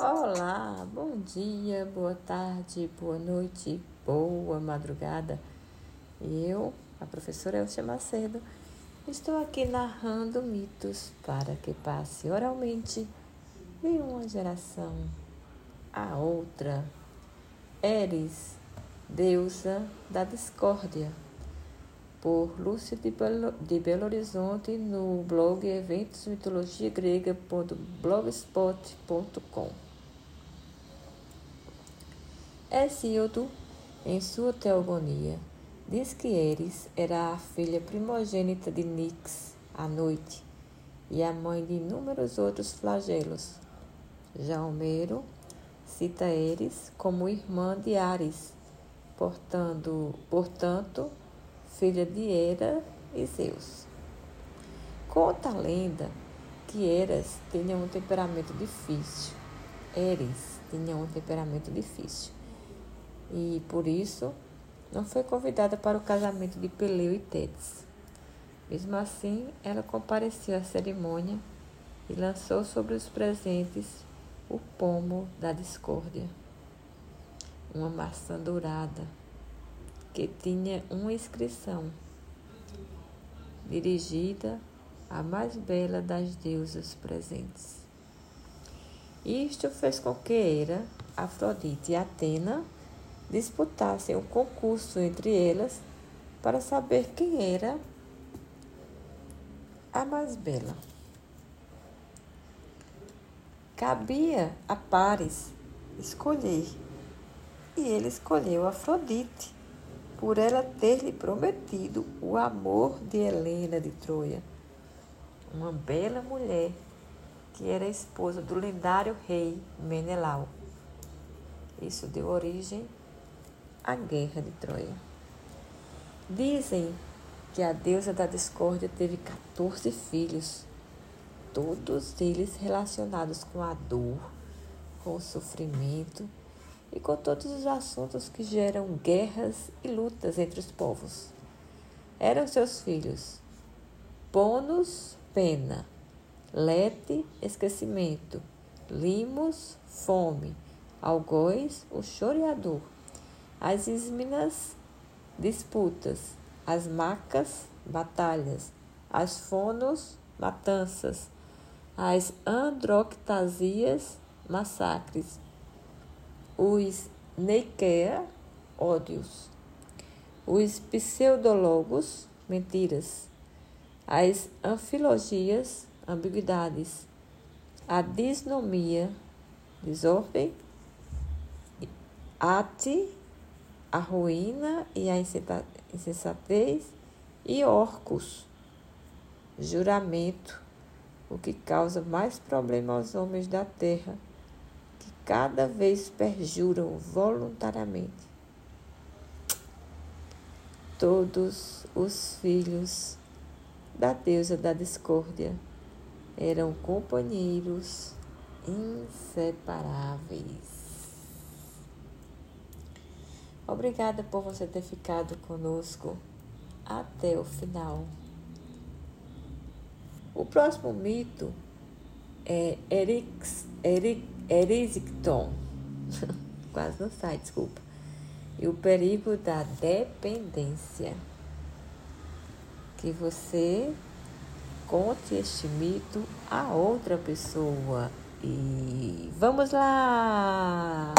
Olá, bom dia, boa tarde, boa noite, boa madrugada. Eu, a professora Elcia Macedo, estou aqui narrando mitos para que passe oralmente de uma geração a outra. Eres, deusa da discórdia, por Lúcia de Belo, Horizonte no blog Eventos Mitologia. Hesíodo, em sua teogonia, diz que Eris era a filha primogênita de Nix, a noite, e a mãe de inúmeros outros flagelos. Já Homero cita Eris como irmã de Ares, portando, portanto, filha de Hera e Zeus. Conta a lenda que Eras tinha um temperamento difícil. Eris tinha um temperamento difícil. E por isso não foi convidada para o casamento de Peleu e Tétis. Mesmo assim, ela compareceu à cerimônia e lançou sobre os presentes o pomo da discórdia, uma maçã dourada que tinha uma inscrição dirigida à mais bela das deusas presentes. Isto fez com que Hera, Afrodite e Atena disputassem um concurso entre elas para saber quem era a mais bela. Cabia a Pares escolher, e ele escolheu Afrodite, por ela ter-lhe prometido o amor de Helena de Troia, uma bela mulher que era esposa do lendário rei Menelau. Isso deu origem à Guerra de Troia. Dizem que a deusa da discórdia teve 14 filhos todos eles relacionados com a dor, com o sofrimento e com todos os assuntos que geram guerras e lutas entre os povos. Eram seus filhos. Ponos, pena, Lete, esquecimento, Limos, fome, Algoz, o choreador, as Isminas, disputas, as Macas, batalhas, as Fonos, matanças, as androctasias, massacres, os Neikea, ódios, os pseudologos, mentiras, as anfilogias, ambiguidades, a disnomia, desordem, ate, a ruína e a insensatez, e orcos, juramento, o que causa mais problema aos homens da terra, cada vez perjuram voluntariamente. Todos os filhos da deusa da discórdia eram companheiros inseparáveis. Obrigada por você ter ficado conosco até o final. O próximo mito é Erix, Eric, Erisicton. Quase não sai, desculpa. E o perigo da dependência. Que você conte este mito a outra pessoa. E vamos lá!